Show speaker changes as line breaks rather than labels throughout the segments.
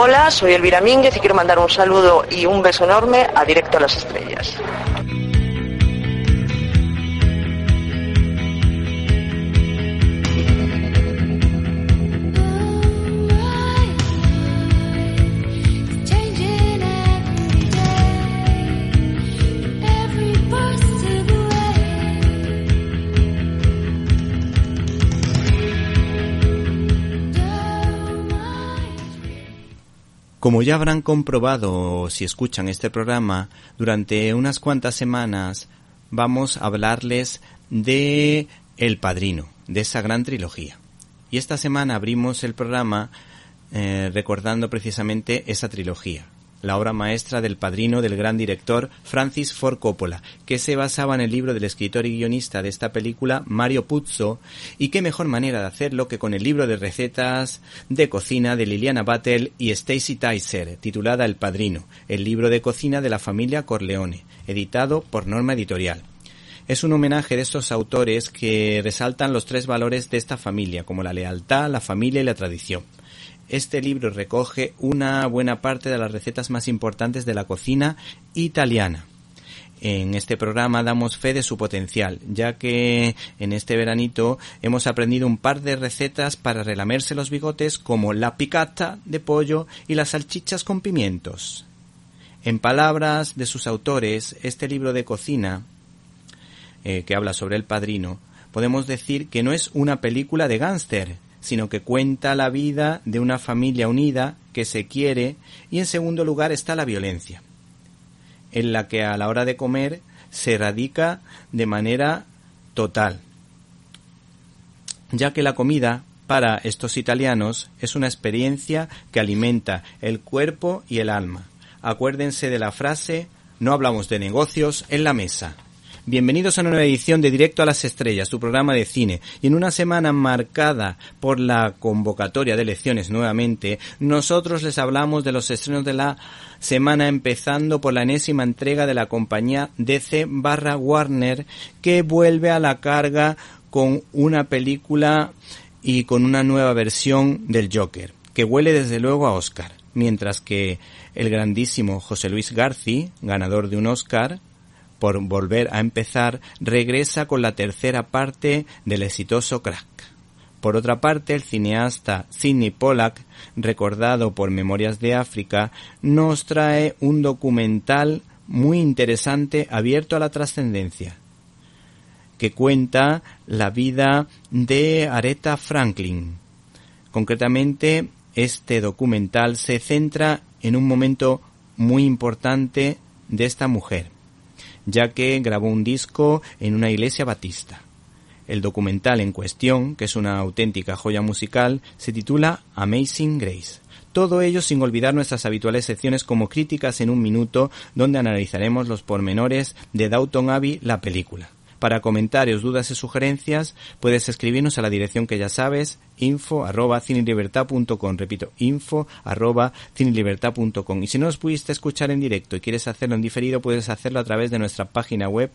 Hola, soy Elvira Mínguez y quiero mandar un saludo y un beso enorme a Directo a las Estrellas.
Como ya habrán comprobado si escuchan este programa, durante unas cuantas semanas vamos a hablarles de El Padrino, de esa gran trilogía. Y esta semana abrimos el programa eh, recordando precisamente esa trilogía, la obra maestra del padrino del gran director Francis Ford Coppola, que se basaba en el libro del escritor y guionista de esta película, Mario Puzo, y qué mejor manera de hacerlo que con el libro de recetas de cocina de Liliana Battle y Stacy Tyser, titulada El Padrino, el libro de cocina de la familia Corleone, editado por Norma Editorial. Es un homenaje de estos autores que resaltan los tres valores de esta familia, como la lealtad, la familia y la tradición. Este libro recoge una buena parte de las recetas más importantes de la cocina italiana. En este programa damos fe de su potencial, ya que en este veranito hemos aprendido un par de recetas para relamerse los bigotes como la picata de pollo y las salchichas con pimientos. En palabras de sus autores, este libro de cocina, eh, que habla sobre el padrino, podemos decir que no es una película de gángster, sino que cuenta la vida de una familia unida que se quiere y en segundo lugar está la violencia, en la que a la hora de comer se erradica de manera total, ya que la comida para estos italianos es una experiencia que alimenta el cuerpo y el alma. Acuérdense de la frase no hablamos de negocios en la mesa. Bienvenidos a una nueva edición de Directo a las Estrellas, tu programa de cine. Y en una semana marcada por la convocatoria de elecciones nuevamente, nosotros les hablamos de los estrenos de la semana empezando por la enésima entrega de la compañía DC barra Warner que vuelve a la carga con una película y con una nueva versión del Joker, que huele desde luego a Oscar, mientras que el grandísimo José Luis Garci, ganador de un Oscar, por volver a empezar, regresa con la tercera parte del exitoso Crack. Por otra parte, el cineasta Sidney Pollack, recordado por Memorias de África, nos trae un documental muy interesante abierto a la trascendencia, que cuenta la vida de Aretha Franklin. Concretamente, este documental se centra en un momento muy importante de esta mujer ya que grabó un disco en una iglesia batista. El documental en cuestión, que es una auténtica joya musical, se titula Amazing Grace. Todo ello sin olvidar nuestras habituales secciones como críticas en un minuto, donde analizaremos los pormenores de Downton Abbey, la película. Para comentarios, dudas y sugerencias, puedes escribirnos a la dirección que ya sabes, info arroba cinelibertad.com. Repito, info arroba cinelibertad.com. Y si no nos pudiste escuchar en directo y quieres hacerlo en diferido, puedes hacerlo a través de nuestra página web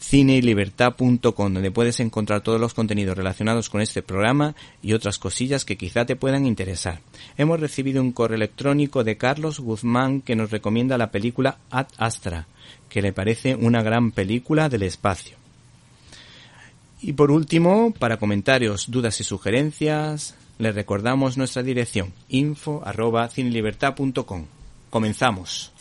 www.cinelibertad.com, donde puedes encontrar todos los contenidos relacionados con este programa y otras cosillas que quizá te puedan interesar. Hemos recibido un correo electrónico de Carlos Guzmán que nos recomienda la película Ad Astra que le parece una gran película del espacio. Y por último, para comentarios, dudas y sugerencias, les recordamos nuestra dirección info arroba cinelibertad.com. Comenzamos.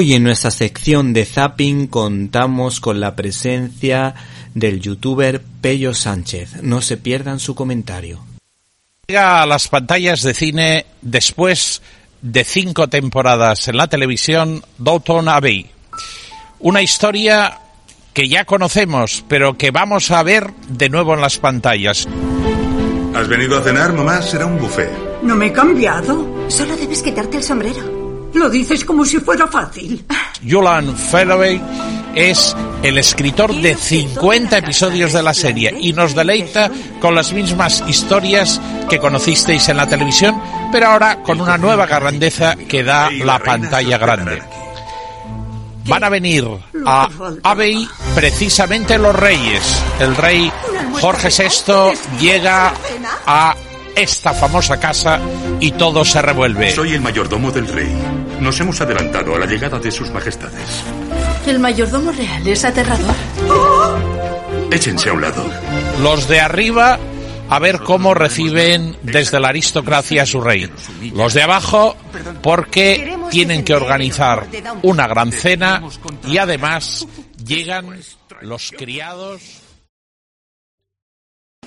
Hoy en nuestra sección de Zapping contamos con la presencia del youtuber Pello Sánchez. No se pierdan su comentario.
Llega a las pantallas de cine después de cinco temporadas en la televisión Downton Abbey. Una historia que ya conocemos, pero que vamos a ver de nuevo en las pantallas.
¿Has venido a cenar, mamá? Será un buffet.
No me he cambiado.
Solo debes quitarte el sombrero.
Lo dices como si fuera fácil.
Julian Felloway es el escritor de 50 episodios de la serie y nos deleita con las mismas historias que conocisteis en la televisión, pero ahora con una nueva grandeza que da la pantalla grande. Van a venir a Abbey precisamente los reyes. El rey Jorge VI llega a esta famosa casa y todo se revuelve.
Soy el mayordomo del rey. Nos hemos adelantado a la llegada de sus majestades.
El mayordomo real es aterrador.
Échense a un lado.
Los de arriba a ver cómo reciben desde la aristocracia a su rey. Los de abajo porque tienen que organizar una gran cena y además llegan los criados.